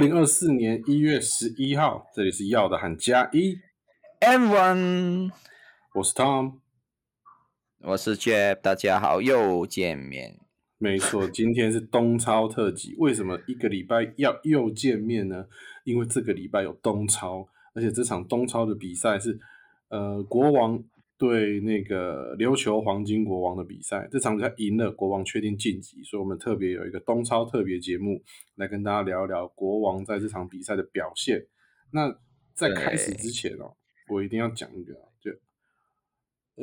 零二四年一月十一号，这里是要的喊加一 Everyone，我是 Tom，我是 Jeff，大家好，又见面。没错，今天是东超特辑。为什么一个礼拜要又见面呢？因为这个礼拜有东超，而且这场东超的比赛是呃国王对那个琉球黄金国王的比赛。这场比赛赢了，国王确定晋级，所以我们特别有一个东超特别节目来跟大家聊一聊国王在这场比赛的表现。那在开始之前哦，我一定要讲一个，就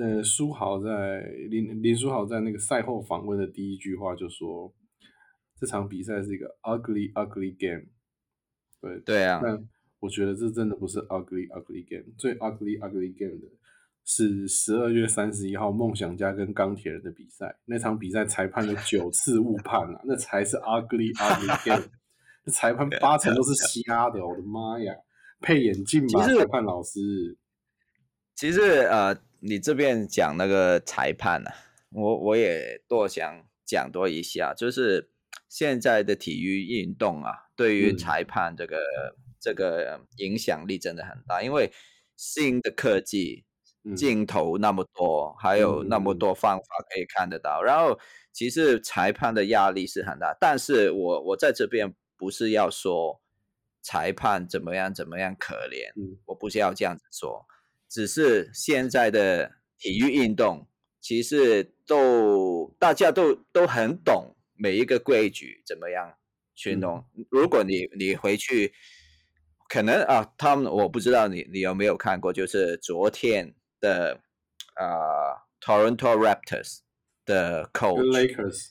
呃书豪在林林书豪在那个赛后访问的第一句话就说，这场比赛是一个 ugly ugly game。对对啊，但我觉得这真的不是 ugly ugly game，最 ugly ugly game 的是十二月三十一号梦想家跟钢铁人的比赛，那场比赛裁判有 九次误判啊，那才是 ugly ugly game，那裁判八成都是瞎的，我的妈呀，配眼镜吧，裁判老师。其实呃，你这边讲那个裁判啊，我我也多想讲多一下，就是现在的体育运动啊。对于裁判这个这个影响力真的很大，因为新的科技镜头那么多，还有那么多方法可以看得到，然后其实裁判的压力是很大。但是我我在这边不是要说裁判怎么样怎么样可怜，我不是要这样子说，只是现在的体育运动其实都大家都都很懂每一个规矩怎么样。去弄。如果你你回去，可能啊，他们我不知道你你有没有看过，就是昨天的啊，Toronto Raptors 的 coach，Lakers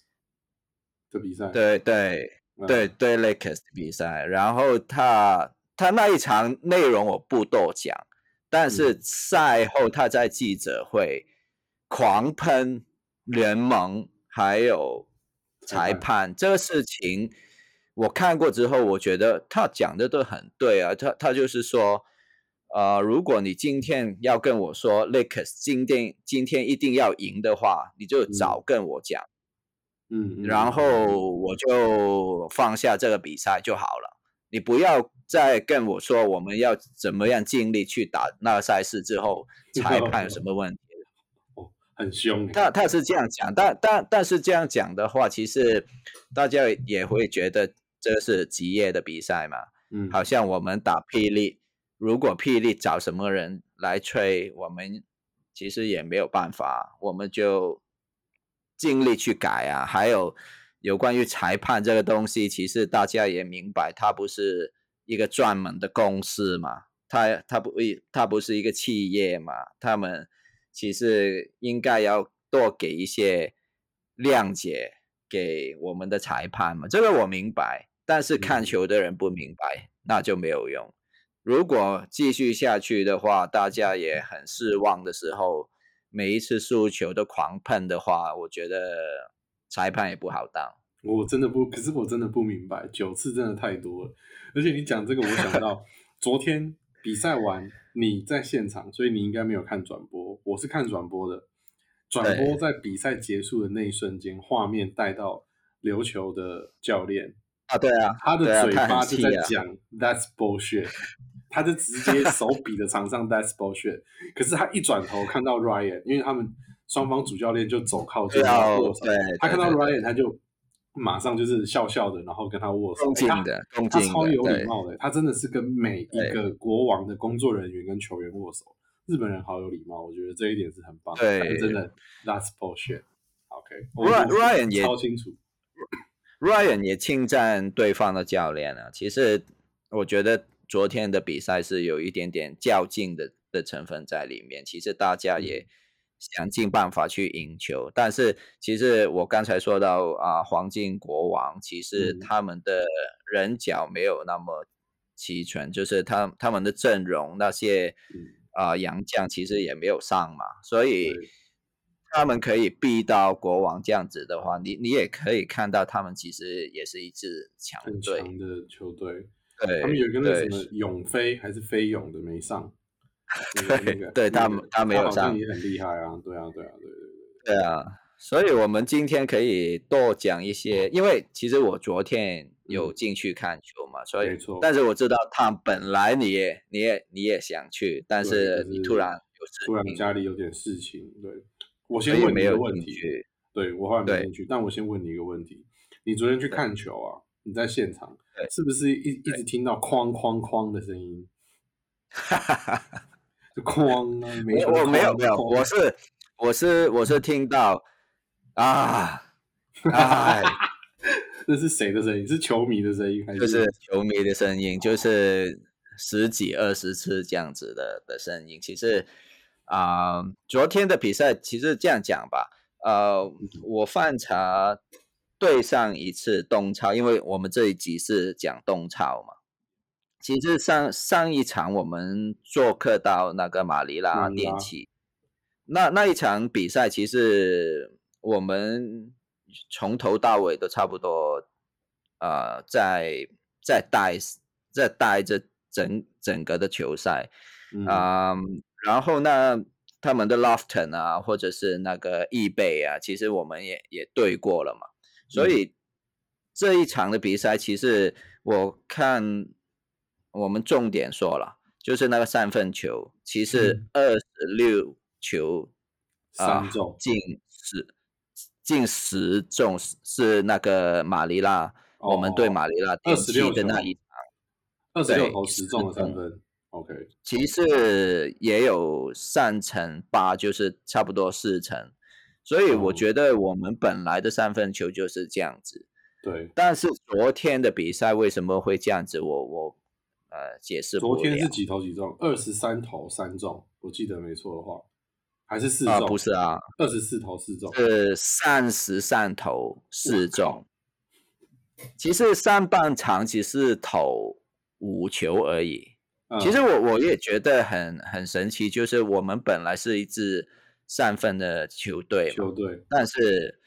的比赛，对对对对，Lakers 的比赛。然后他他那一场内容我不多讲，但是赛后他在记者会狂喷联盟还有裁判这个事情。我看过之后，我觉得他讲的都很对啊。他他就是说，呃，如果你今天要跟我说 Lakers 今天今天一定要赢的话，你就早跟我讲，嗯，然后我就放下这个比赛就好了。你不要再跟我说我们要怎么样尽力去打那个赛事之后，裁判有什么问题？哦，很凶。他他是这样讲，但但但是这样讲的话，其实大家也会觉得。这是职业的比赛嘛？嗯，好像我们打霹雳，如果霹雳找什么人来吹，我们其实也没有办法，我们就尽力去改啊。还有有关于裁判这个东西，其实大家也明白，它不是一个专门的公司嘛，它它不它不是一个企业嘛，他们其实应该要多给一些谅解给我们的裁判嘛，这个我明白。但是看球的人不明白，那就没有用。如果继续下去的话，大家也很失望的时候，每一次输球都狂喷的话，我觉得裁判也不好当。我真的不，可是我真的不明白，九次真的太多了。而且你讲这个，我想到 昨天比赛完，你在现场，所以你应该没有看转播。我是看转播的，转播在比赛结束的那一瞬间，画面带到琉球的教练。啊，对啊，他的嘴巴就在讲 That's bullshit，他就直接手比的场上 That's bullshit。可是他一转头看到 Ryan，因为他们双方主教练就走靠近握手，他看到 Ryan，他就马上就是笑笑的，然后跟他握手。他他超有礼貌的，他真的是跟每一个国王的工作人员跟球员握手。日本人好有礼貌，我觉得这一点是很棒。对，真的 That's bullshit。OK，Ryan 也超清楚。Ryan 也侵占对方的教练了。其实我觉得昨天的比赛是有一点点较劲的的成分在里面。其实大家也想尽办法去赢球，但是其实我刚才说到啊，黄金国王其实他们的人脚没有那么齐全，就是他他们的阵容那些啊洋将其实也没有上嘛，所以。他们可以逼到国王这样子的话，你你也可以看到，他们其实也是一支强队的球队。对，他们有一个那什么永飞还是飞勇的没上。对，对他们他没有上，也很厉害啊！对啊，对啊，对对对。对啊，所以我们今天可以多讲一些，因为其实我昨天有进去看球嘛，所以没错但是我知道他本来你也你也你也想去，但是你突然有事突然情，家里有点事情，对我先问你一个问题，对我后来没进去，但我先问你一个问题，你昨天去看球啊？你在现场是不是一一直听到哐哐哐的声音？就哐啊，没我我没有没有，我是我是我是听到啊，哎，那是谁的声音？是球迷的声音还是？就是球迷的声音，就是十几二十次这样子的的声音。其实啊、昨天的比赛其实这样讲吧，呃，我翻查对上一次东超，因为我们这一集是讲东超嘛。其实上上一场我们做客到那个马尼拉电器，那那一场比赛其实我们从头到尾都差不多，呃，在在带在带着整整个的球赛，嗯啊、然后呢，他们的 Lofton 啊，或者是那个易贝啊，其实我们也也对过了嘛，所以这一场的比赛，其实我看我们重点说了，就是那个三分球，其实嗯。二十六球啊三中进十进十中是是那个马尼拉，我们对哦马尼拉二十六的那一场。二十六投十中了十中三分，OK，其实也有三成八，就是差不多四成，所以我哦觉得我们本来的三分球就是这样子，对，但是昨天的比赛为什么会这样子，我我呃解释不了。昨天是几投几中？二十三投三中，我记得没错的话，还是四啊、中？不是啊，二十四投四中。是三十三投四中。其实上半场只是投五球而已，嗯其实我我也觉得很很神奇，就是我们本来是一支三分的球队，球队。但是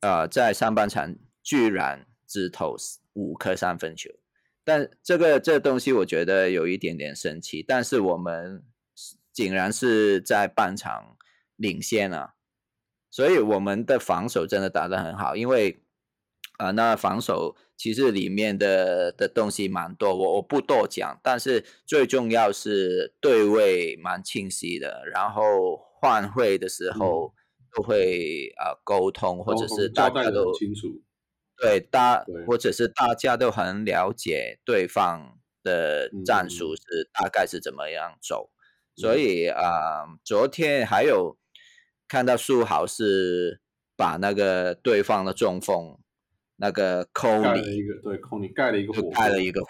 呃，在上半场居然只投五颗三分球，但这个这个东西我觉得有一点点神奇，但是我们竟然是在半场领先啊，所以我们的防守真的打得很好，因为啊、呃那防守其实里面的的东西蛮多，我我不多讲，但是最重要是对位蛮清晰的，然后换会的时候都会啊、呃沟通，或者是大家都清楚。对大或者是大家都很了解对方的嗯战嗯术。是大概是怎么样走，所嗯。以啊、呃昨天还有看到苏豪是把那个对方的中锋那个盖了一个对，扣你盖了一个盖了一。个，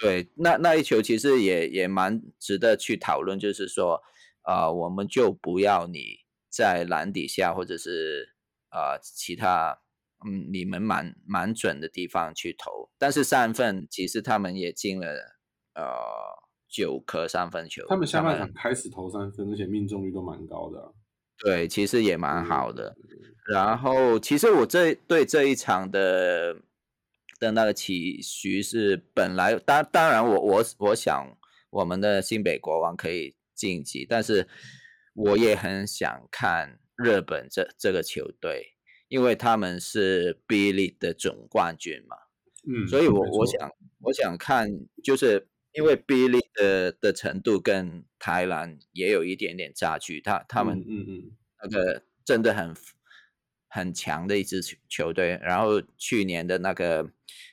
对，那那一球其实也也蛮值得去讨论，就是说，呃，我们就不要你在篮底下或者是呃其他，嗯，你们蛮蛮准的地方去投，但是三分其实他们也进了呃九颗三分球，他们下半场开始投三分，而且命中率都蛮高的啊、对，其实也蛮好的。嗯。然后，其实我这对这一场的的那个期许是本来当当然我我我想我们的新北国王可以晋级，但是我也很想看日本这这个球队，因为他们是 B League 的总冠军嘛，嗯，所以我我想我想看，就是因为 B League 的的程度跟台南也有一点点差距，他他们嗯嗯嗯，那个真的很很强的一支球球队。然后去年的那个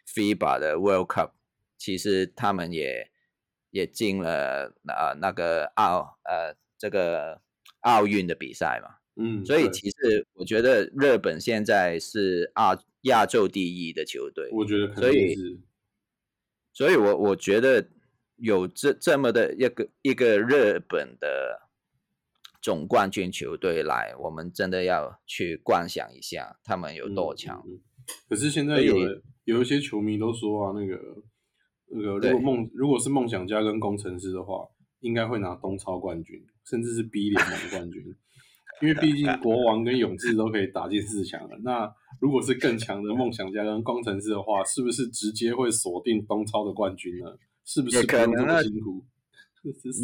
FIBA 的 World Cup，其实他们也也进了呃那个奥呃这个奥运的比赛嘛。嗯，所以其实我觉得日本现在是亚亚洲第一的球队，我觉得肯所以所以我我觉得有这这么的一个一个日本的总冠军球队来，我们真的要去观想一下他们有多强。嗯嗯嗯可是现在有人有一些球迷都说啊，那个那个如果梦如果是梦想家跟工程师的话，应该会拿东超冠军，甚至是 B 联盟冠军。因为毕竟国王跟勇士都可以打进四强了，那如果是更强的梦想家跟工程师的话，是不是直接会锁定东超的冠军呢？是不是可能啊辛苦？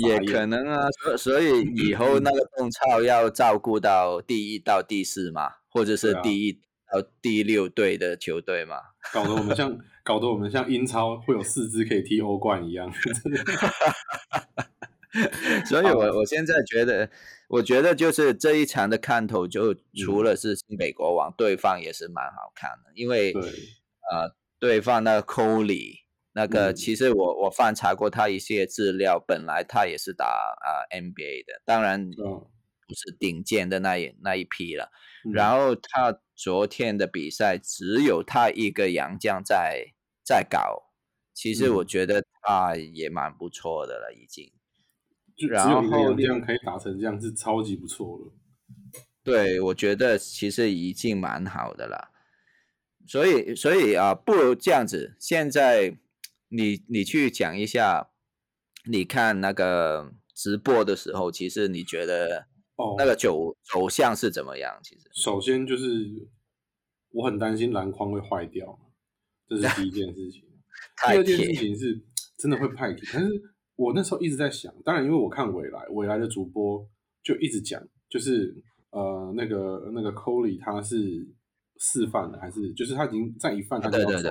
也可能啊，所所以以后那个东超要照顾到第一到第四嘛，或者是第一到第六队的球队嘛，搞得我们像搞得我们像英超会有四支可以踢欧冠一样。所以我我现在觉得，我觉得就是这一场的看头，就除了是新北国王，对方也是蛮好看的，因为呃，对方那个库里，那个其实我我翻查过他一些资料，本来他也是打啊 NBA 的，当然不是顶尖的那一那一批了。然后他昨天的比赛只有他一个洋将在在搞，其实我觉得他也蛮不错的了，已经。然后这样可以打成这样是超级不错了。对，我觉得其实已经蛮好的了。所以，所以啊，不如这样子，现在你你去讲一下，你看那个直播的时候，其实你觉得哦，那个走走向是怎么样？其实，首先就是我很担心篮筐会坏掉，这是第一件事情。第二件事情是真的会派题，但是。我那时候一直在想，当然，因为我看未来未来的主播就一直讲，就是呃，那个那个 Coley 他是示范的，还是就是他已经在一犯他就要走，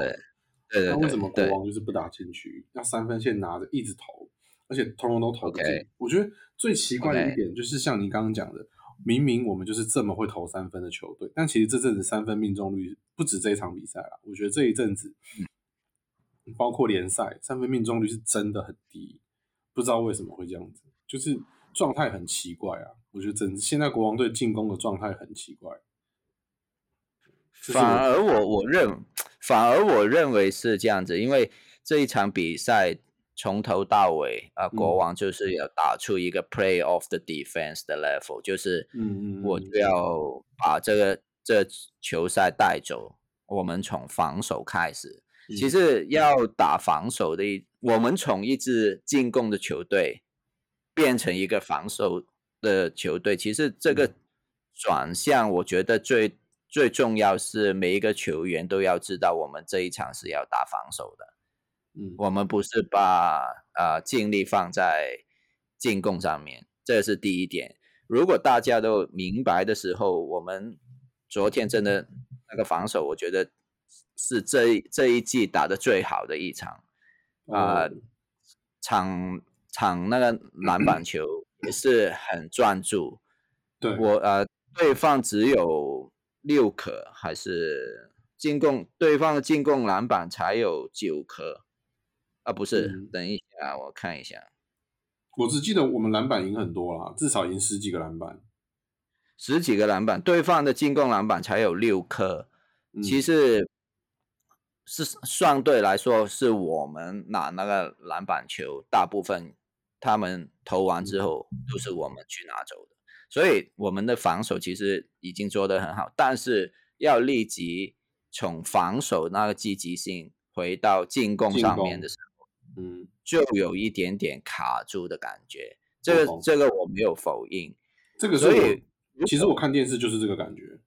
那为什么国王就是不打禁区，要三分线拿着一直投，而且通通都投不进？我觉得最奇怪的一点就是像你刚刚讲的，明明我们就是这么会投三分的球队，但其实这阵子三分命中率不止这一场比赛了，我觉得这一阵子包括联赛三分命中率是真的很低。不知道为什么会这样子，就是状态很奇怪啊！我觉得整现在国王队进攻的状态很奇怪。反而我我认，反而我认为是这样子，因为这一场比赛从头到尾啊，国王就是要打出一个 play of the defense 的 level，就是嗯嗯，我就要把这个这球赛带走，我们从防守开始。其实要打防守的，我们从一支进攻的球队变成一个防守的球队，其实这个转向，我觉得最最重要是每一个球员都要知道，我们这一场是要打防守的。嗯，我们不是把啊精力放在进攻上面，这是第一点。如果大家都明白的时候，我们昨天真的那个防守，我觉得。是这这一季打的最好的一场，啊，场场那个篮板球也是很专注。对我呃，对方只有六颗，还是进攻对方的进攻篮板才有九颗，啊，不是，等一下我看一下，我只记得我们篮板赢很多啦，至少赢十几个篮板，十几个篮板，对方的进攻篮板才有六颗，其实。是相对来说，是我们拿那个篮板球，大部分他们投完之后都是我们去拿走的，所以我们的防守其实已经做得很好，但是要立即从防守那个积极性回到进攻上面的时候，嗯，就有一点点卡住的感觉。这个这个我没有否认，这个所以其实我看电视就是这个感觉。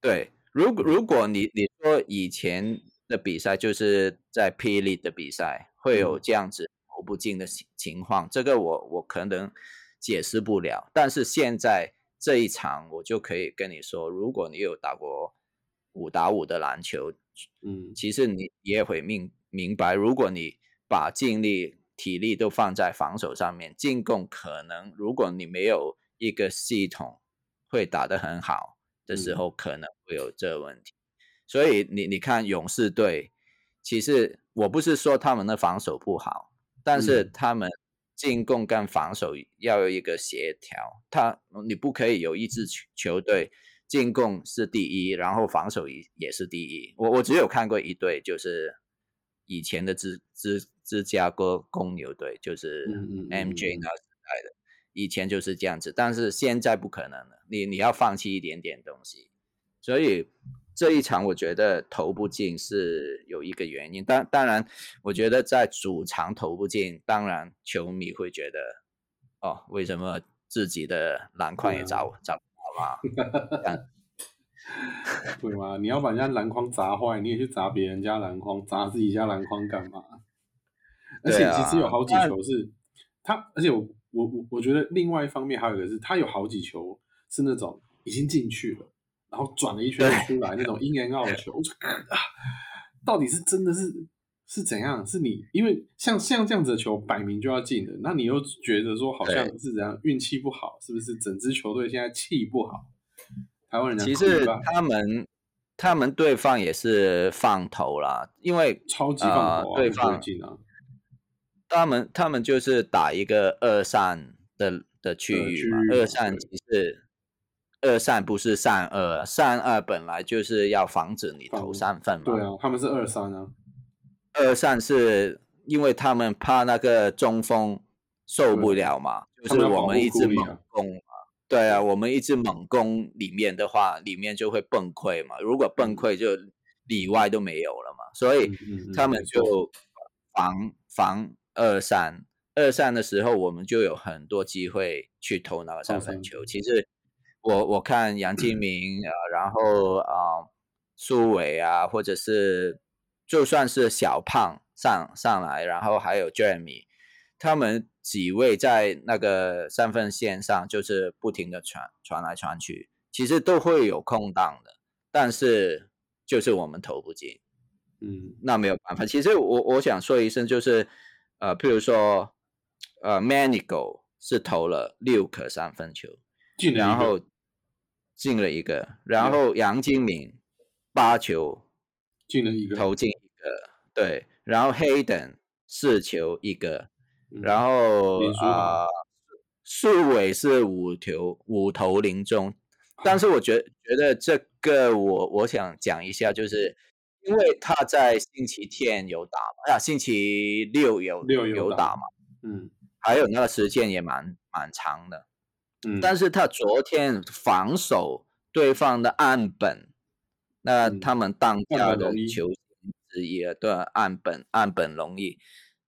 对，如果如果你你说以前。的比赛就是在霹雳的比赛会有这样子投不进的情情况，这个我我可能解释不了。但是现在这一场，我就可以跟你说，如果你有打过五打五的篮球，嗯，其实你也会明明白，如果你把精力、体力都放在防守上面，进攻可能如果你没有一个系统会打得很好的时候，可能会有这个问题。所以你你看勇士队，其实我不是说他们的防守不好，但是他们进攻跟防守要有一个协调。他你不可以有一支球球队进攻是第一，然后防守也也是第一。我我只有看过一队，就是以前的芝芝芝加哥公牛队，就是 MJ 那时代的，以前就是这样子，但是现在不可能了。你你要放弃一点点东西，所以。这一场我觉得投不进是有一个原因，当当然，我觉得在主场投不进，当然球迷会觉得，哦，为什么自己的篮筐也砸砸不好吗？对吗？你要把人家篮筐砸坏，你也去砸别人家篮筐，砸自己家篮筐干嘛？而且其实有好几球是他，而且我我我我觉得另外一方面还有一个是他有好几球是那种已经进去了。然后转了一圈出来那种阴阳奥的球，我就啊，到底是真的是是怎样？是你因为像像这样子的球摆明就要进的，那你又觉得说好像是怎样运气不好，是不是？整支球队现在气不好？台湾人其实他们他们对方也是放头啦，因为超级放头啊，对方。他们他们就是打一个二散的的区域嘛，二散其实二散不是散二，散二本来就是要防止你投三分嘛。对啊，他们是二三啊。二散是因为他们怕那个中锋受不了嘛，就是我们一直猛攻嘛。对啊，我们一直猛攻里面的话，里面就会崩溃嘛。如果崩溃，就里外都没有了嘛。所以他们就防防。二三二三的时候，我们就有很多机会去投那个三分球。其实我我看杨金明啊，然后啊苏伟啊，或者是就算是小胖上上来，然后还有 Jeremy，他们几位在那个三分线上就是不停的传传来传去，其实都会有空档的，但是就是我们投不进。嗯，那没有办法。其实我我想说一声就是。呃，譬如说，呃，Manigo 是投了六颗三分球，然后进了一个，然后杨金敏八球进了一个，投进一个，对，然后 Hayden 四球一个，然后啊，数伟是五球五投零中，但是我觉觉得这个我我想讲一下就是。因为他在星期天有打嘛，啊，星期六有有打嘛，嗯，还有那个时间也蛮蛮长的，嗯，但是他昨天防守对方的岸本，那他们当家的球星之一啊，对，岸本岸本龙一，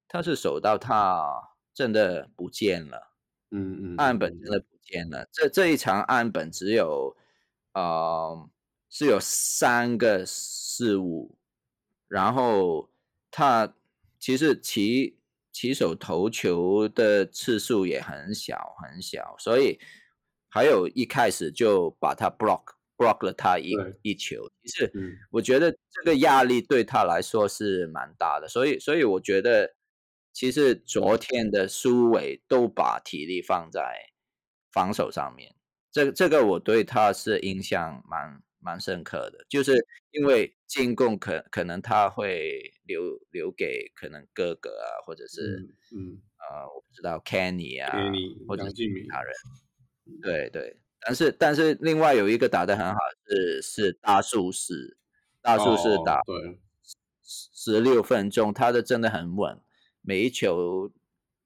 他是守到他真的不见了，嗯嗯，岸本真的不见了，这这一场岸本只有，呃。是有三个失误，然后他其实起起手投球的次数也很小很小，所以还有一开始就把他 block block 了他一一球，其实我觉得这个压力对他来说是蛮大的，所以所以我觉得其实昨天的苏伟都把体力放在防守上面，这这个我对他是印象蛮。蛮深刻的，就是因为进攻可可能他会留留给可能哥哥啊，或者是嗯呃我不知道 Kenny 啊，或者其他人，对对，但是但是另外有一个打的很好是是大树士，大树士打对。十六分钟，他的真的很稳，每一球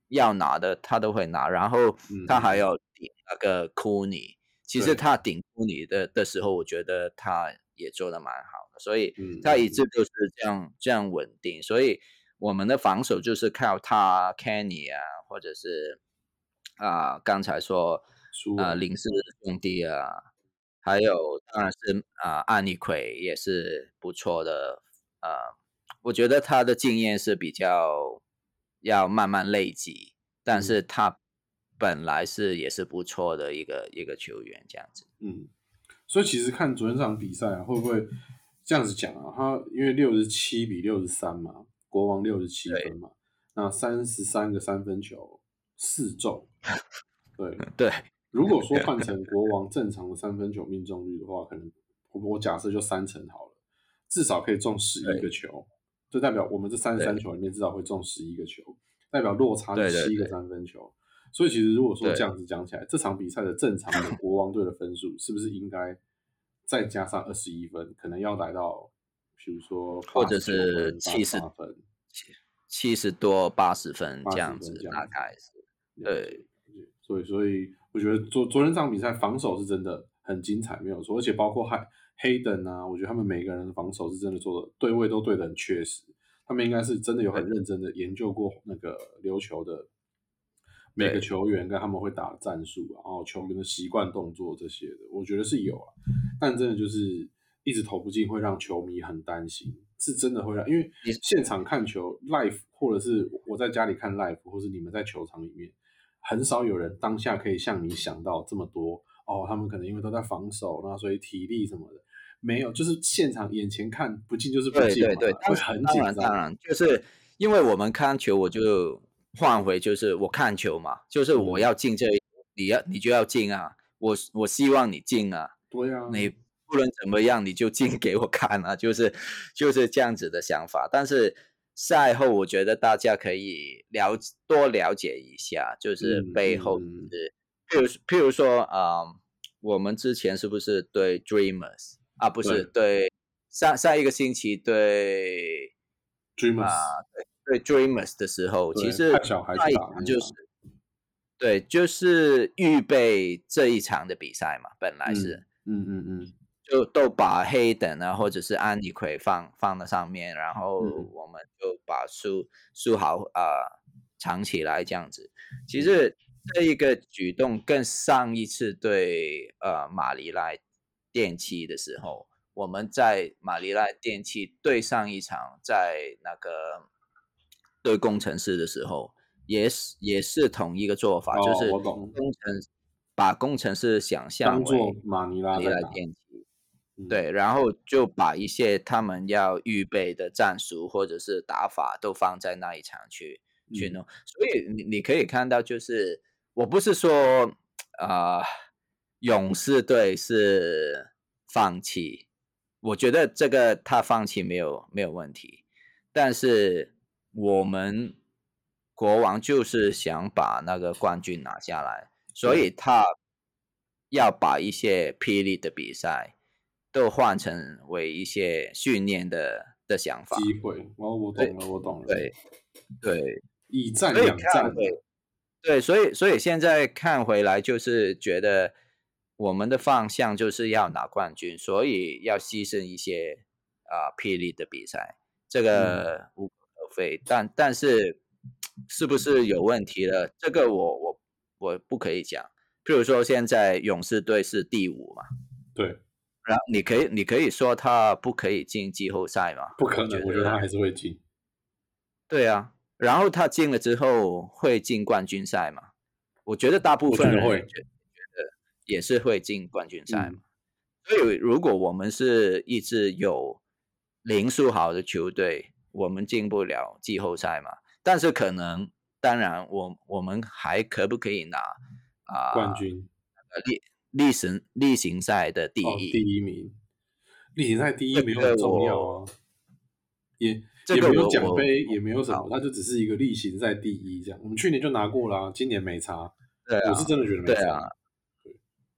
要拿的他都会拿，然后他还。要顶那个库尼。其实他顶住你的的时候，我觉得他也做的蛮好的，所以他一直都是这样这样稳定。所以我们的防守就是靠他 Kenny 啊，或者是啊刚才说啊林氏兄弟啊，还有当然是啊安利奎也是不错的。啊，我觉得他的经验是比较要慢慢累积，但是他。本来是也是不错的一个一个球员，这样子。嗯，所以其实看昨天这场比赛啊，会不会这样子讲啊？他因为六十七比六十三嘛，国王六十七分嘛，那三十三个三分球四中，对对。如果说 换成国王正常的三分球命中率的话，可能我我假设就三成好了，至少可以中十一个球，就代表我们这三十三球里面至少会中十一个球，代表落差是七个三分球。所以其实如果说这样子讲起来，这场比赛的正常的国王队的分数是不是应该再加上二十一分，可能要来到，比如说或者是七十分，七七十多八十分这样子，大概是对。所以所以我觉得昨昨天这场比赛防守是真的很精彩，没有错，而且包括黑黑等啊，我觉得他们每个人的防守是真的做的对位都对的很确实，他们应该是真的有很认真的研究过那个琉球的。每个球员跟他们会打的战术，然后球员的习惯动作这些的，我觉得是有啊。但真的就是一直投不进，会让球迷很担心，是真的会让。因为现场看球 live，或者是我在家里看 live，或是你们在球场里面，很少有人当下可以像你想到这么多哦，他们可能因为都在防守，那所以体力什么的没有，就是现场眼前看不进就是不进对对对，会很紧张。当然，就是因为我们看球，我就换回就是我看球嘛，就是我要进这，你要你就要进啊，我我希望你进啊，对啊，你不论怎么样你就进给我看啊，就是就是这样子的想法，但是。赛后，我觉得大家可以了多了解一下，就是背后是，譬如譬如说啊，我们之前是不是对 Dreamers 啊？不是对上上一个星期对 Dreamers 啊，对对 Dreamers 的时候，其实小孩子就是对，就是预备这一场的比赛嘛，本来是，嗯嗯嗯。就都把黑等啊，或者是安妮奎放放在上面，然后我们就把书书好啊藏起来这样子。其实这一个举动跟上一次对呃马尼拉电器的时候，我们在马尼拉电器对上一场在那个对工程师的时候，也是也是同一个做法，就是工程把工程师想象为马尼拉电器。对，然后就把一些他们要预备的战术或者是打法都放在那一场去去弄，所以你你可以看到，就是我不是说啊，勇士队是放弃，我觉得这个他放弃没有没有问题，但是我们国王就是想把那个冠军拿下来，所以他要把一些霹雳的比赛。都换成为一些训练的的想法机会，哦，我懂了，我懂了，对。对，以战两战，对对，所以所以现在看回来，就是觉得我们的方向就是要拿冠军，所以要牺牲一些啊霹雳的比赛，这个无可厚非，但但是是不是有问题了？这个我我我不可以讲。譬如说，现在勇士队是第五嘛？对。然后你可以，你可以说他不可以进季后赛吗？不可能，我觉得他还是会进。对啊，然后他进了之后会进冠军赛嘛？我觉得大部分人会觉得也是会进冠军赛嘛。所以如果我们是一支有零数好的球队，我们进不了季后赛嘛？但是可能，当然，我我们还可不可以拿啊冠军？呃，例行例行赛的第一第一名，例行赛第一没有很重要啊，也也没有奖杯，也没有什么，那就只是一个例行赛第一这样。我们去年就拿过了，今年没差。对啊，我是真的觉得没差。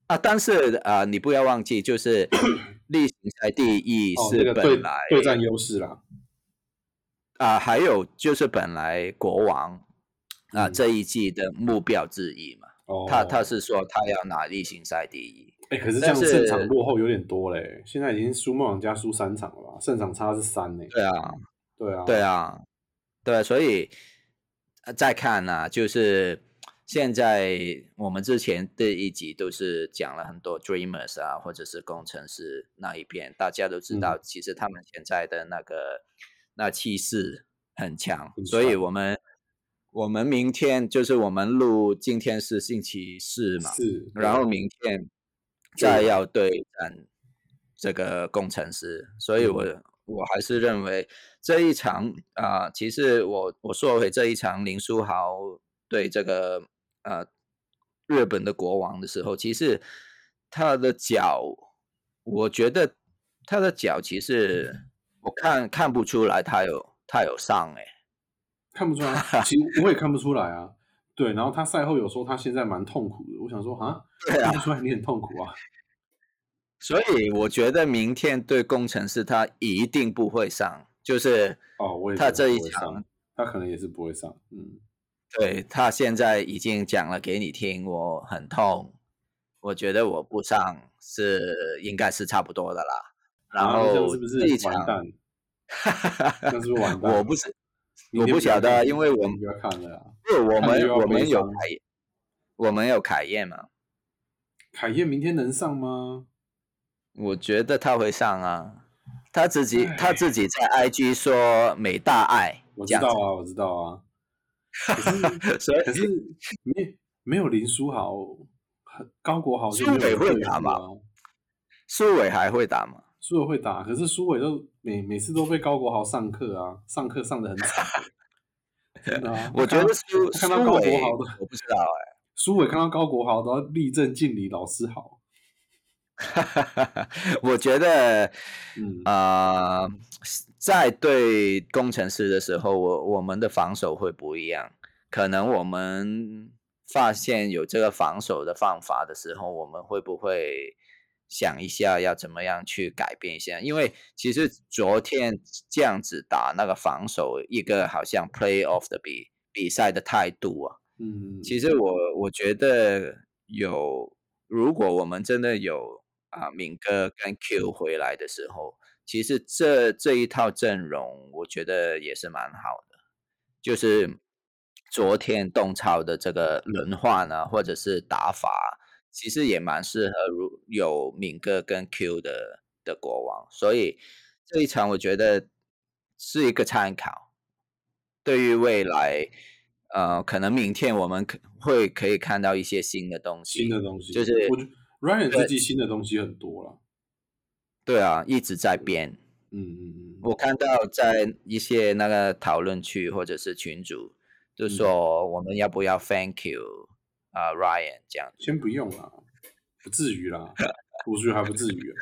啊，但是啊，你不要忘记，就是 例行赛第一是本来对战优势啦。啊，还有就是本来国王啊这一季的目标之一嘛。他他是说他要拿例行赛第一，哎，可是这样胜场落后有点多嘞。现在已经输梦想家输三场了吧？胜场差是三呢。对啊，对啊，对啊，对，所以再看呢，就是现在我们之前的一集都是讲了很多 Dreamers 啊，或者是工程师那一边，大家都知道，其实他们现在的那个那气势很强，所以我们。我们明天就是我们录，今天是星期四嘛，是，然后明天再要对战这个工程师，所以我我还是认为这一场啊，其实我我说回这一场林书豪对这个呃日本的国王的时候，其实他的脚，我觉得他的脚其实我看看不出来他有他有上哎。看不出来，其实我也看不出来啊。对，然后他赛后有说他现在蛮痛苦的。我想说 啊，看不出来你很痛苦啊。所以我觉得明天对工程师他一定不会上，就是哦，我他这一场他可能也是不会上。嗯，对他现在已经讲了给你听，我很痛，我觉得我不上是应该是差不多的啦。然后这一场，那是不是完蛋？我不是。我不晓得，因为我们要看了。不，我们我们有凯，我们有凯燕嘛？凯燕明天能上吗？我觉得他会上啊，他自己他自己在 IG 说美大爱，我知道啊，我知道啊。可是可是没没有林书豪，高国豪苏伟会打吗？苏伟还会打吗？苏伟会打，可是苏伟都每每次都被高国豪上课啊，上课上的很惨。真的啊，我觉得苏看到高国豪的，我不知道哎。苏伟看到高国豪都要立正敬礼，老师好。我觉得，啊，在对工程师的时候，我我们的防守会不一样。可能我们发现有这个防守的方法的时候，我们会不会想一下要怎么样去改变一下？因为其实昨天这样子打那个防守，一个好像 play off 的比比赛的态度啊，嗯，其实我我觉得有，如果我们真的有。啊，敏哥跟 Q 回来的时候，其实这这一套阵容，我觉得也是蛮好的。就是昨天动超的这个轮换呢，或者是打法，其实也蛮适合如有敏哥跟 Q 的的国王。所以这一场我觉得是一个参考，对于未来，呃，可能明天我们可会可以看到一些新的东西，新的东西，就是。Ryan 这季新的东西很多了，对啊，一直在变。嗯嗯嗯，我看到在一些那个讨论区或者是群组，就说我们要不要 Thank you 啊，Ryan 这样。先不用啦，不至于啦，我觉得还不至于。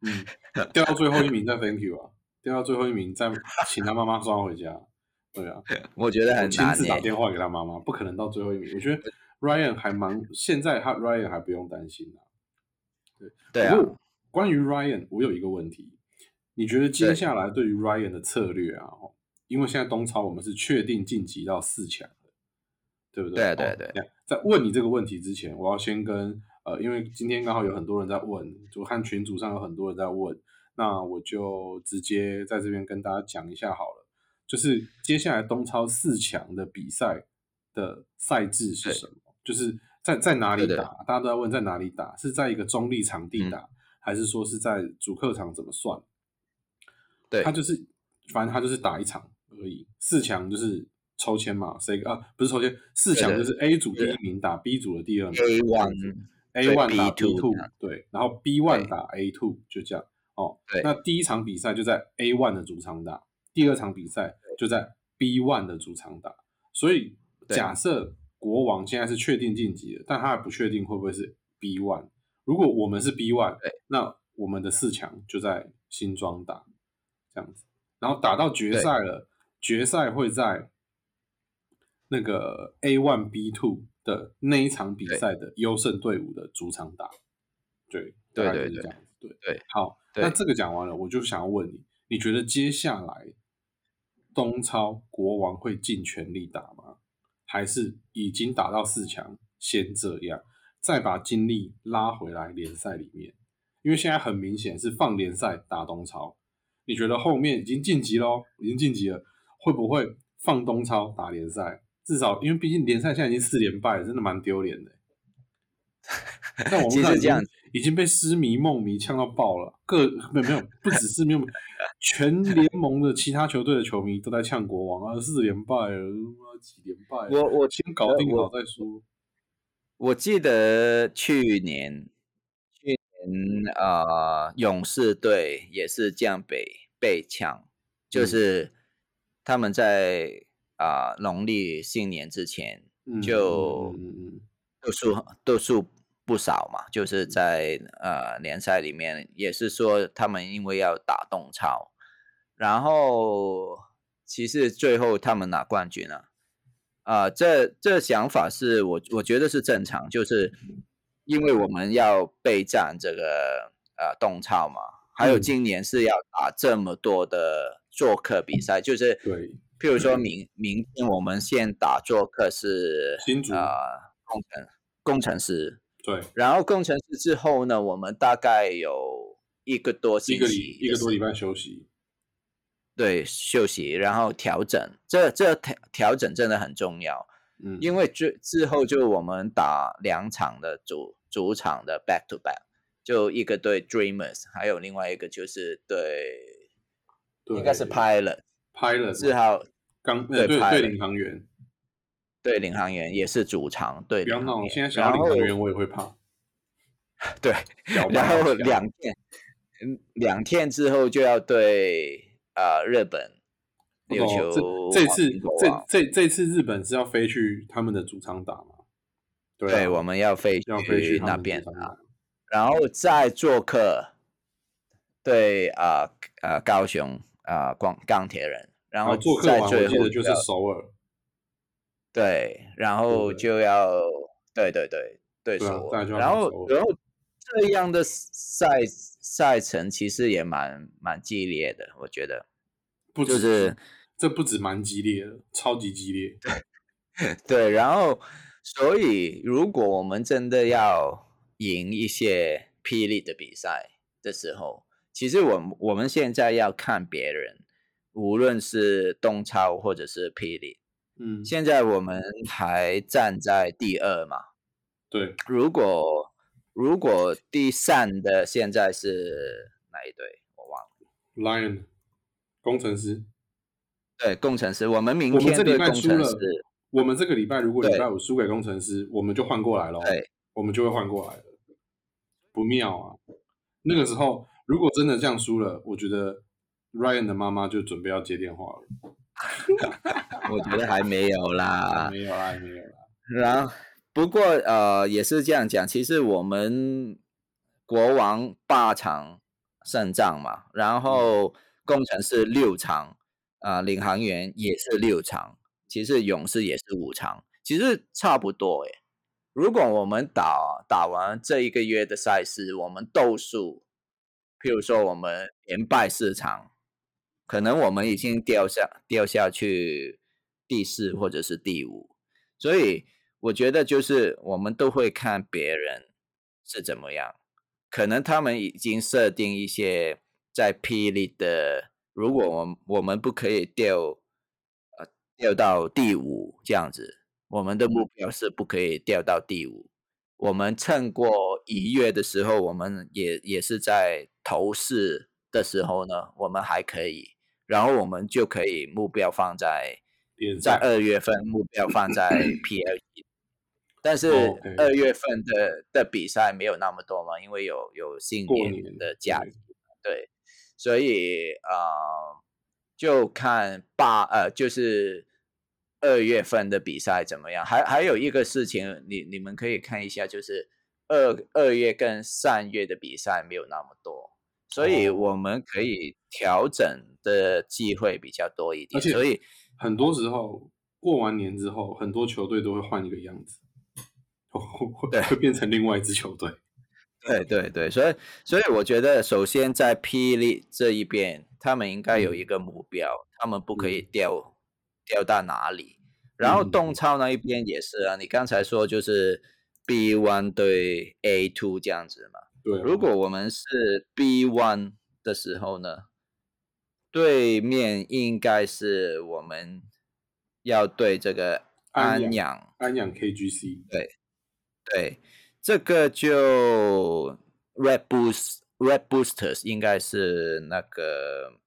嗯，掉到最后一名再 Thank you 啊，掉到最后一名再请他妈妈送他回家。对啊，我觉得很亲自打电话给他妈妈，不可能到最后一名。我觉得 Ryan 还蛮，现在他 Ryan 还不用担心啦。对啊，关于 Ryan，我有一个问题，你觉得接下来对于 Ryan 的策略啊？因为现在东超我们是确定晋级到四强的，对不对？对对对。在问你这个问题之前，我要先跟呃，因为今天刚好有很多人在问，就看群组上有很多人在问，那我就直接在这边跟大家讲一下好了，就是接下来东超四强的比赛的赛制是什么？就是。在在哪里打？大家都在问在哪里打？是在一个中立场地打，还是说是在主客场？怎么算？对，他就是，反正他就是打一场而已。四强就是抽签嘛，谁啊？不是抽签，四强就是 A 组第一名打 B 组的第二名。A one，A one 打 B two，对，然后 B one 打 A two，就这样。哦，那第一场比赛就在 A one 的主场打，第二场比赛就在 B one 的主场打。所以假设。国王现在是确定晋级的，但他还不确定会不会是 B one。如果我们是 B one，那我们的四强就在新庄打，这样子，然后打到决赛了，决赛会在那个 A one B two 的那一场比赛的优胜队伍的主场打。对，对对对，对对。好，那这个讲完了，我就想要问你，你觉得接下来东超国王会尽全力打吗？还是已经打到四强，先这样，再把精力拉回来联赛里面。因为现在很明显是放联赛打东超，你觉得后面已经晋级喽，已经晋级了，会不会放东超打联赛？至少因为毕竟联赛现在已经四连败了，真的蛮丢脸的。在网络上已经被失迷梦迷呛到爆了，各没有没有，不只是没有，全联盟的其他球队的球迷都在呛国王啊，四连败了，几连败？我我先搞定好再说。我记得去年去年啊，勇士队也是这样被被呛，就是他们在啊农历新年之前就度数度数。不少嘛，就是在呃联赛里面，也是说他们因为要打洞超，然后其实最后他们拿冠军了，啊，这这想法是我我觉得是正常，就是因为我们要备战这个呃洞超嘛，还有今年是要打这么多的做客比赛，就是对，譬如说明明天我们先打做客是新竹啊工程工程师。对，然后工程师之后呢，我们大概有一个多星期，一个多礼拜休息。对，休息，然后调整，这这调调整真的很重要。嗯，因为之之后就我们打两场的主主场的 back to back，就一个对 Dreamers，还有另外一个就是对，应该是 Pilot，Pilot 四号刚对对领航员。对领航员也是主场，对。不要闹了，现在想要领航员我也会怕。对，然后两天，嗯，两天之后就要对呃日本琉球。这次这这这次日本是要飞去他们的主场打吗？对，我们要飞要飞去那边啊，然后再做客，对啊啊高雄啊光钢铁人，然后做客完我记得就是首尔。对，然后就要对对对对首尔，然后然后这样的赛赛程其实也蛮蛮激烈的，我觉得，不就是这不止蛮激烈的，超级激烈。对 对，然后所以如果我们真的要赢一些霹雳的比赛的时候，其实我我们现在要看别人，无论是东超或者是霹雳。嗯，现在我们还站在第二嘛？对。如果如果第三的现在是哪一队？我忘了。Lion 工程师。对，工程师。我们明天这礼拜输了。我们这个礼拜如果礼拜五输给工程师，我们就换过来了。对，我们就会换过来了。不妙啊！那个时候如果真的这样输了，我觉得 Ryan 的妈妈就准备要接电话了。我觉得还没有啦，没有啦，没有啦。然后不过呃，也是这样讲，其实我们国王八场胜仗嘛，然后工程师六场，啊，领航员也是六场，其实勇士也是五场，其实差不多诶。如果我们打打完这一个月的赛事，我们斗数，譬如说我们连败四场。可能我们已经掉下掉下去第四或者是第五，所以我觉得就是我们都会看别人是怎么样。可能他们已经设定一些在霹雳的，如果我我们不可以掉呃掉到第五这样子，我们的目标是不可以掉到第五。我们趁过一月的时候，我们也也是在头四的时候呢，我们还可以。然后我们就可以目标放在在二月份目标放在 PL，但是二月份的的比赛没有那么多嘛，因为有有新年的假期，对，所以呃就看八呃就是二月份的比赛怎么样。还还有一个事情，你你们可以看一下，就是二二月跟三月的比赛没有那么多。所以我们可以调整的机会比较多一点，而且所以很多时候过完年之后，很多球队都会换一个样子，对，会变成另外一支球队。对对对，所以所以我觉得，首先在霹雳这一边，他们应该有一个目标，他们不可以掉掉到哪里。然后东超那一边也是啊，你刚才说就是 B one 对 A two 这样子嘛。对，如果我们是 B one 的时候呢，对面应该是我们要对这个安阳安阳 KGC，对对，这个就 Red Boost Red Boosters 应该是那个。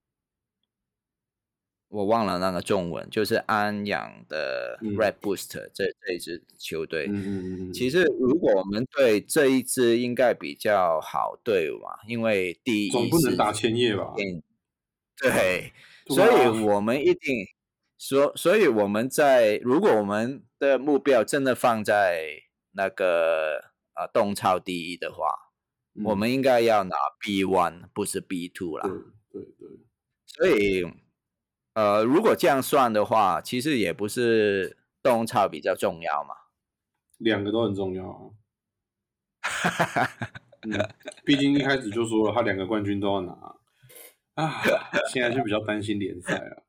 我忘了那个中文，就是安阳的 Red Booster 这这一支球队。嗯嗯嗯。其实如果我们对这一支应该比较好对嘛，因为第一总不能打千叶吧？对，所以我们一定所，所以我们在如果我们的目标真的放在那个啊东超第一的话，我们应该要拿 B one，不是 B two 啦。对对对。所以。呃，如果这样算的话，其实也不是东超比较重要嘛，两个都很重要啊。嗯，毕竟一开始就说了，他两个冠军都要拿啊，现在就比较担心联赛啊。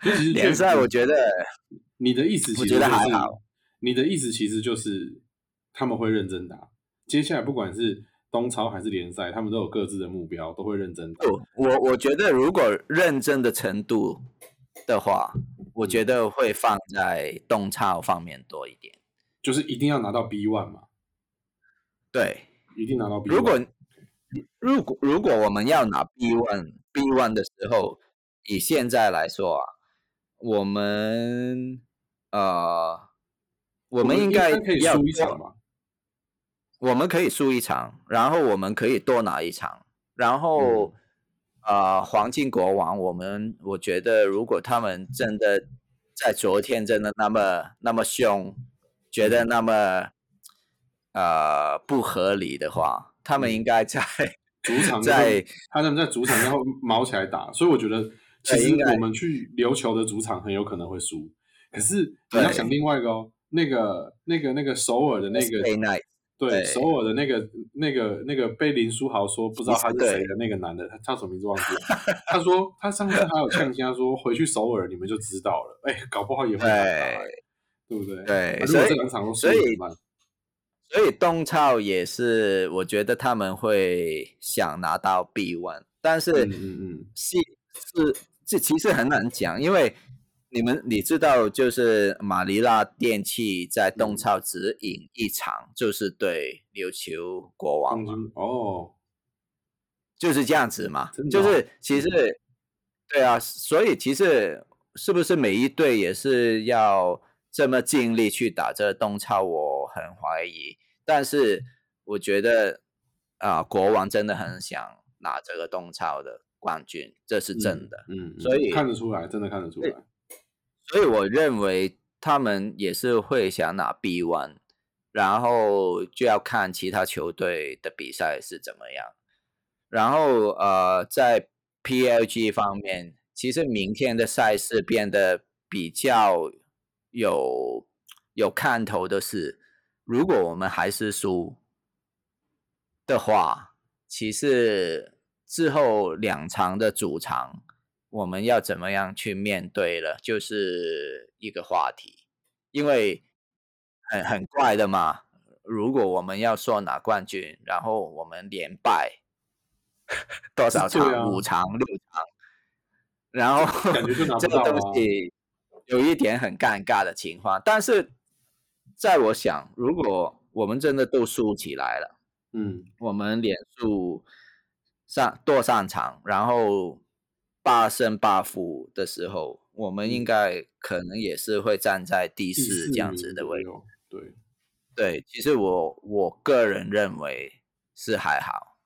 联赛我觉得，你的意思其实觉得还好，你的意思其实就是他们会认真打，接下来不管是。中超还是联赛，他们都有各自的目标，都会认真。我我觉得，如果认真的程度的话，我觉得会放在东超方面多一点。就是一定要拿到 B one 嘛？对，一定拿到 B。如果如果如果我们要拿 B one B one 的时候，以现在来说啊，我们呃，我们应该可以输一场嘛？我们可以输一场，然后我们可以多拿一场，然后。啊，黄金国王，我们我觉得，如果他们真的在昨天真的那么那么凶，觉得那么呃不合理的话，他们应该在主场 在他们在主场然后毛起来打，所以我觉得 其实我们去琉球的主场很有可能会输。可是你要想另外一个哦，那个那个那个首尔的那个。对，首尔的那个、那个、那个被林书豪说不知道他是谁的那个男的，他叫什么名字忘记了。他说他上次还有呛他说回去首尔你们就知道了。哎，搞不好也会打，对不对？对，所以这两场都输了嘛。所以东超也是，我觉得他们会想拿到 B one，但是嗯嗯，是是这其实很难讲，因为。你们你知道，就是马尼拉电器在东超只赢一场，就是对琉球国王嘛。哦，就是这样子嘛。就是其实，对啊，所以其实是不是每一队也是要这么尽力去打这东超？我很怀疑。但是我觉得啊，国王真的很想拿这个东超的冠军，这是真的。嗯，所以看得出来，真的看得出来。所以我认为他们也是会想拿 B one，然后就要看其他球队的比赛是怎么样。然后呃，在 PLG 方面，其实明天的赛事变得比较有有看头的是，如果我们还是输的话，其实之后两场的主场。我们要怎么样去面对了，就是一个话题，因为很很怪的嘛。如果我们要说拿冠军，然后我们连败 多少场，五场六场，然后 这个东西有一点很尴尬的情况。但是在我想，如果我们真的都输起来了，嗯，我们连输上多上场，然后。八胜八负的时候，我们应该可能也是会站在第四这样子的位置。对，对，其实我我个人认为是还好。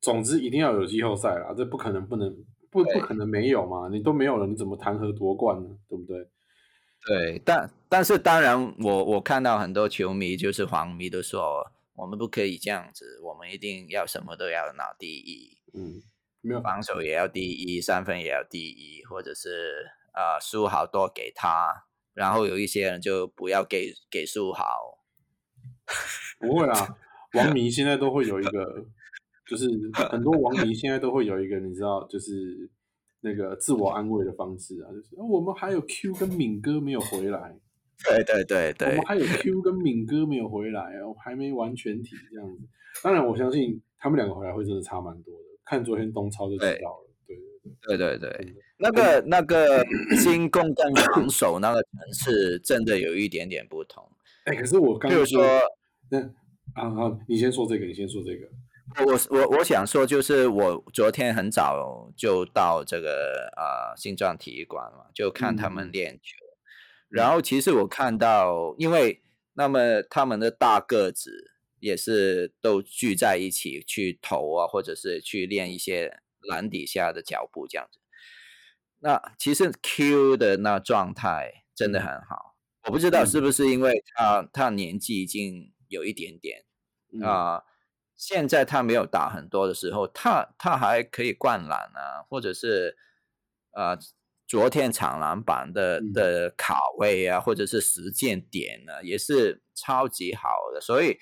总之一定要有季后赛啦，这不可能不能不不可能没有嘛？你都没有了，你怎么谈何夺冠呢？对不对？对，但但是当然，我我看到很多球迷就是黄迷都说，我们不可以这样子，我们一定要什么都要拿第一。嗯。没有防守也要第一，三分也要第一，或者是呃输好多给他，然后有一些人就不要给给输好。不会啊，王迷现在都会有一个，就是很多王迷现在都会有一个，你知道，就是那个自我安慰的方式啊，就是我们还有 Q 跟敏哥没有回来。对对对对，我们还有 Q 跟敏哥没有回来 哦，还没完全体这样子。当然，我相信他们两个回来会真的差蛮多的。看昨天东超就知道了，对对对对对对，那个那个进攻跟防守那个层次真的有一点点不同。哎，可是我刚就说，那啊啊，你先说这个，你先说这个。我我我想说，就是我昨天很早就到这个啊新庄体育馆嘛，就看他们练球。然后其实我看到，因为那么他们的大个子。也是都聚在一起去投啊，或者是去练一些篮底下的脚步这样子。那其实 Q 的那状态真的很好，我不知道是不是因为他他年纪已经有一点点啊，现在他没有打很多的时候，他他还可以灌篮啊，或者是呃昨天抢篮板的的卡位啊，或者是实践点呢，也是超级好的，所以。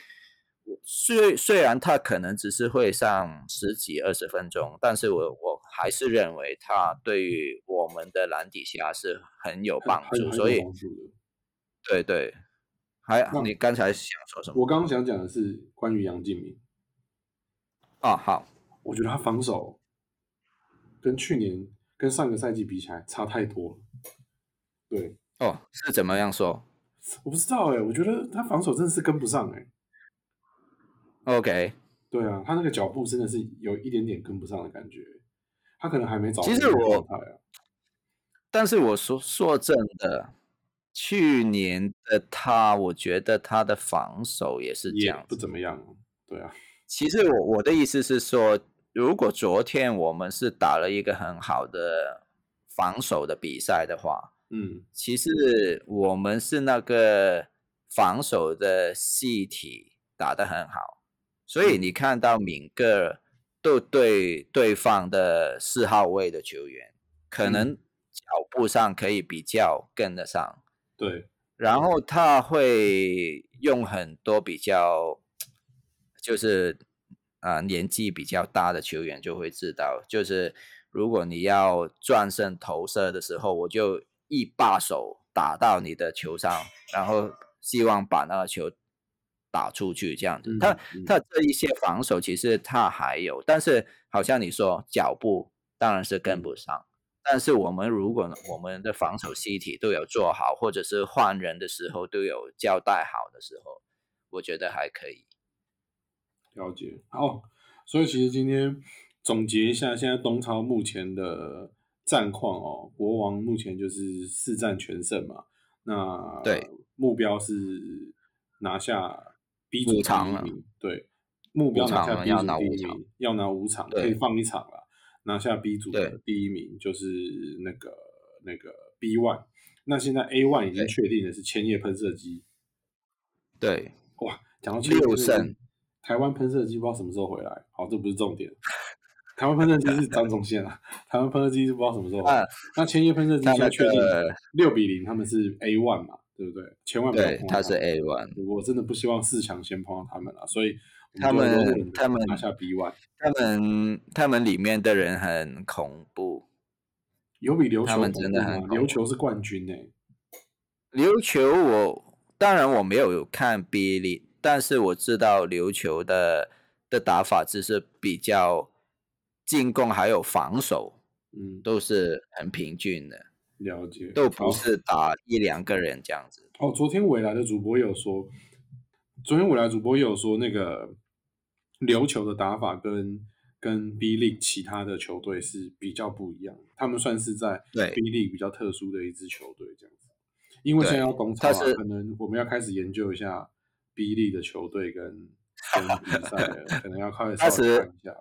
虽虽然他可能只是会上十几二十分钟，但是我我还是认为他对于我们的篮底下是很有帮助，所以对对，还你刚才想说什么？我刚刚想讲的是关于杨敬明。啊，好，我觉得他防守跟去年跟上个赛季比起来差太多了。对，哦，是怎么样说？我不知道哎，我觉得他防守真的是跟不上哎。OK，对啊，他那个脚步真的是有一点点跟不上的感觉，他可能还没找其实我，但是我说说真的，去年的他，我觉得他的防守也是这样，不怎么样。对啊。其实我我的意思是说，如果昨天我们是打了一个很好的防守的比赛的话，嗯，其实我们是那个防守的系体打得很好，所以你看到敏哥都对对方的四号位的球员，可能脚步上可以比较跟得上，对，然后他会用很多比较。就是啊，年纪比较大的球员就会知道，就是如果你要转身投射的时候，我就一把手打到你的球上，然后希望把那个球打出去，这样子。他他这一些防守其实他还有，但是好像你说脚步当然是跟不上，但是我们如果我们的防守系体都有做好，或者是换人的时候都有交代好的时候，我觉得还可以。了解好，所以其实今天总结一下，现在东超目前的战况哦，国王目前就是四战全胜嘛，那对目标是拿下 B 组第一名，对，目标拿下 B 组第一名，要拿五场，可以放一场了，拿下 B 组的第一名就是那个那个 B one，那现在 A one 已经确定的是千叶喷射机，对，哇，讲到六胜。台湾喷射机不知道什么时候回来，好，这不是重点。台湾喷射机是张忠宪啊，台湾喷射机是不知道什么时候。那千叶喷射机现在确定六比零，他们是 A one 嘛，对不对？千万不要碰他是 A one。我真的不希望四强先碰到他们了，所以他们他们拿下 B one。他们他们里面的人很恐怖，有比琉球他们真的很琉球是冠军呢。琉球我当然我没有看 B 力。但是我知道琉球的的打法只是比较进攻还有防守，嗯，都是很平均的，了解，都不是打一两个人这样子。哦，昨天未来的主播有说，昨天未来主播也有说，那个琉球的打法跟跟 B League 其他的球队是比较不一样，他们算是在 B League 比较特殊的一支球队这样子。因为现在要懂超啊，可能我们要开始研究一下。比利的球队跟跟比赛 可能要开始看一下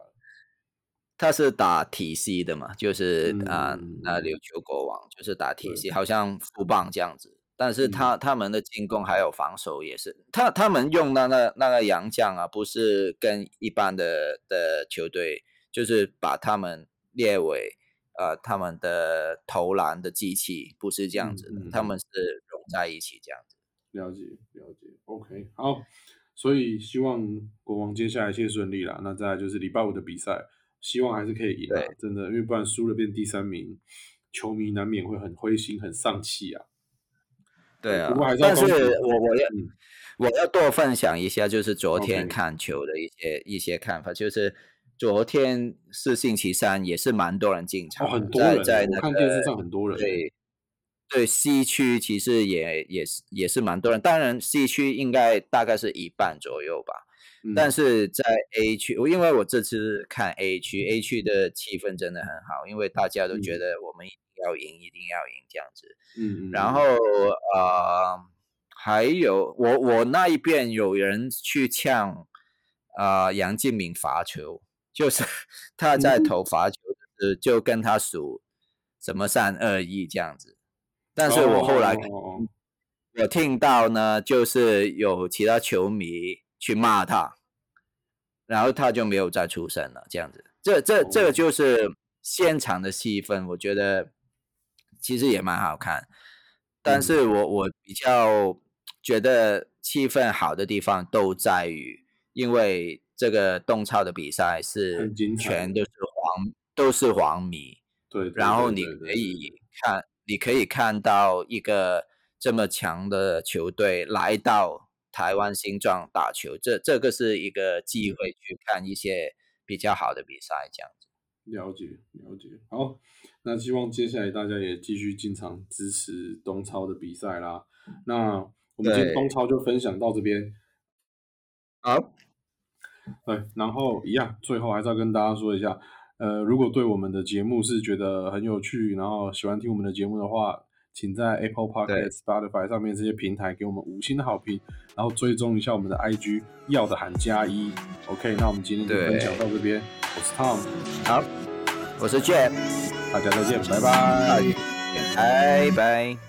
他是打体系的嘛，就是啊，那琉球国王就是打体系，好像副棒这样子。但是他他们的进攻还有防守也是，他他们用那个那个洋将啊，不是跟一般的的球队，就是把他们列为呃他们的投篮的机器，不是这样子的，他们是融在一起这样子。了解了解，OK，好，所以希望国王接下来一切顺利啦。那再来就是礼拜五的比赛，希望还是可以赢，真的，因为不然输了变第三名，球迷难免会很灰心、很丧气啊。对啊，不过还是但是我我要我要多分享一下，就是昨天看球的一些一些看法，就是昨天是星期三，也是蛮多人进场，很多人在看电视上很多人对。对西区其实也也是也是蛮多人，当然西区应该大概是一半左右吧。但是在 A 区，我因为我这次看 A 区，A 区的气氛真的很好，因为大家都觉得我们一定要赢，一定要赢这样子。嗯嗯。然后呃，还有我我那一边有人去呛啊杨敬敏罚球，就是 他在投罚球的时候就跟他数什么三二一这样子。但是我后来我听到呢，就是有其他球迷去骂他，然后他就没有再出声了。这样子，这这这个就是现场的气氛，我觉得其实也蛮好看。但是我我比较觉得气氛好的地方都在于，因为这个动超的比赛是全都是黄都是黄迷，对，然后你可以看。你可以看到一个这么强的球队来到台湾新庄打球，这这个是一个机会去看一些比较好的比赛，这样子。了解了解，好，那希望接下来大家也继续进场支持东超的比赛啦。那我们今天东超就分享到这边。好，对，然后一样，最后还是要跟大家说一下。呃，如果对我们的节目是觉得很有趣，然后喜欢听我们的节目的话，请在 Apple Podcast、Spotify 上面这些平台给我们五星的好评，然后追踪一下我们的 IG，要的喊加一。OK，那我们今天就分享到这边。我是 Tom，好，我是 Jeff，大家再见，拜拜，拜拜。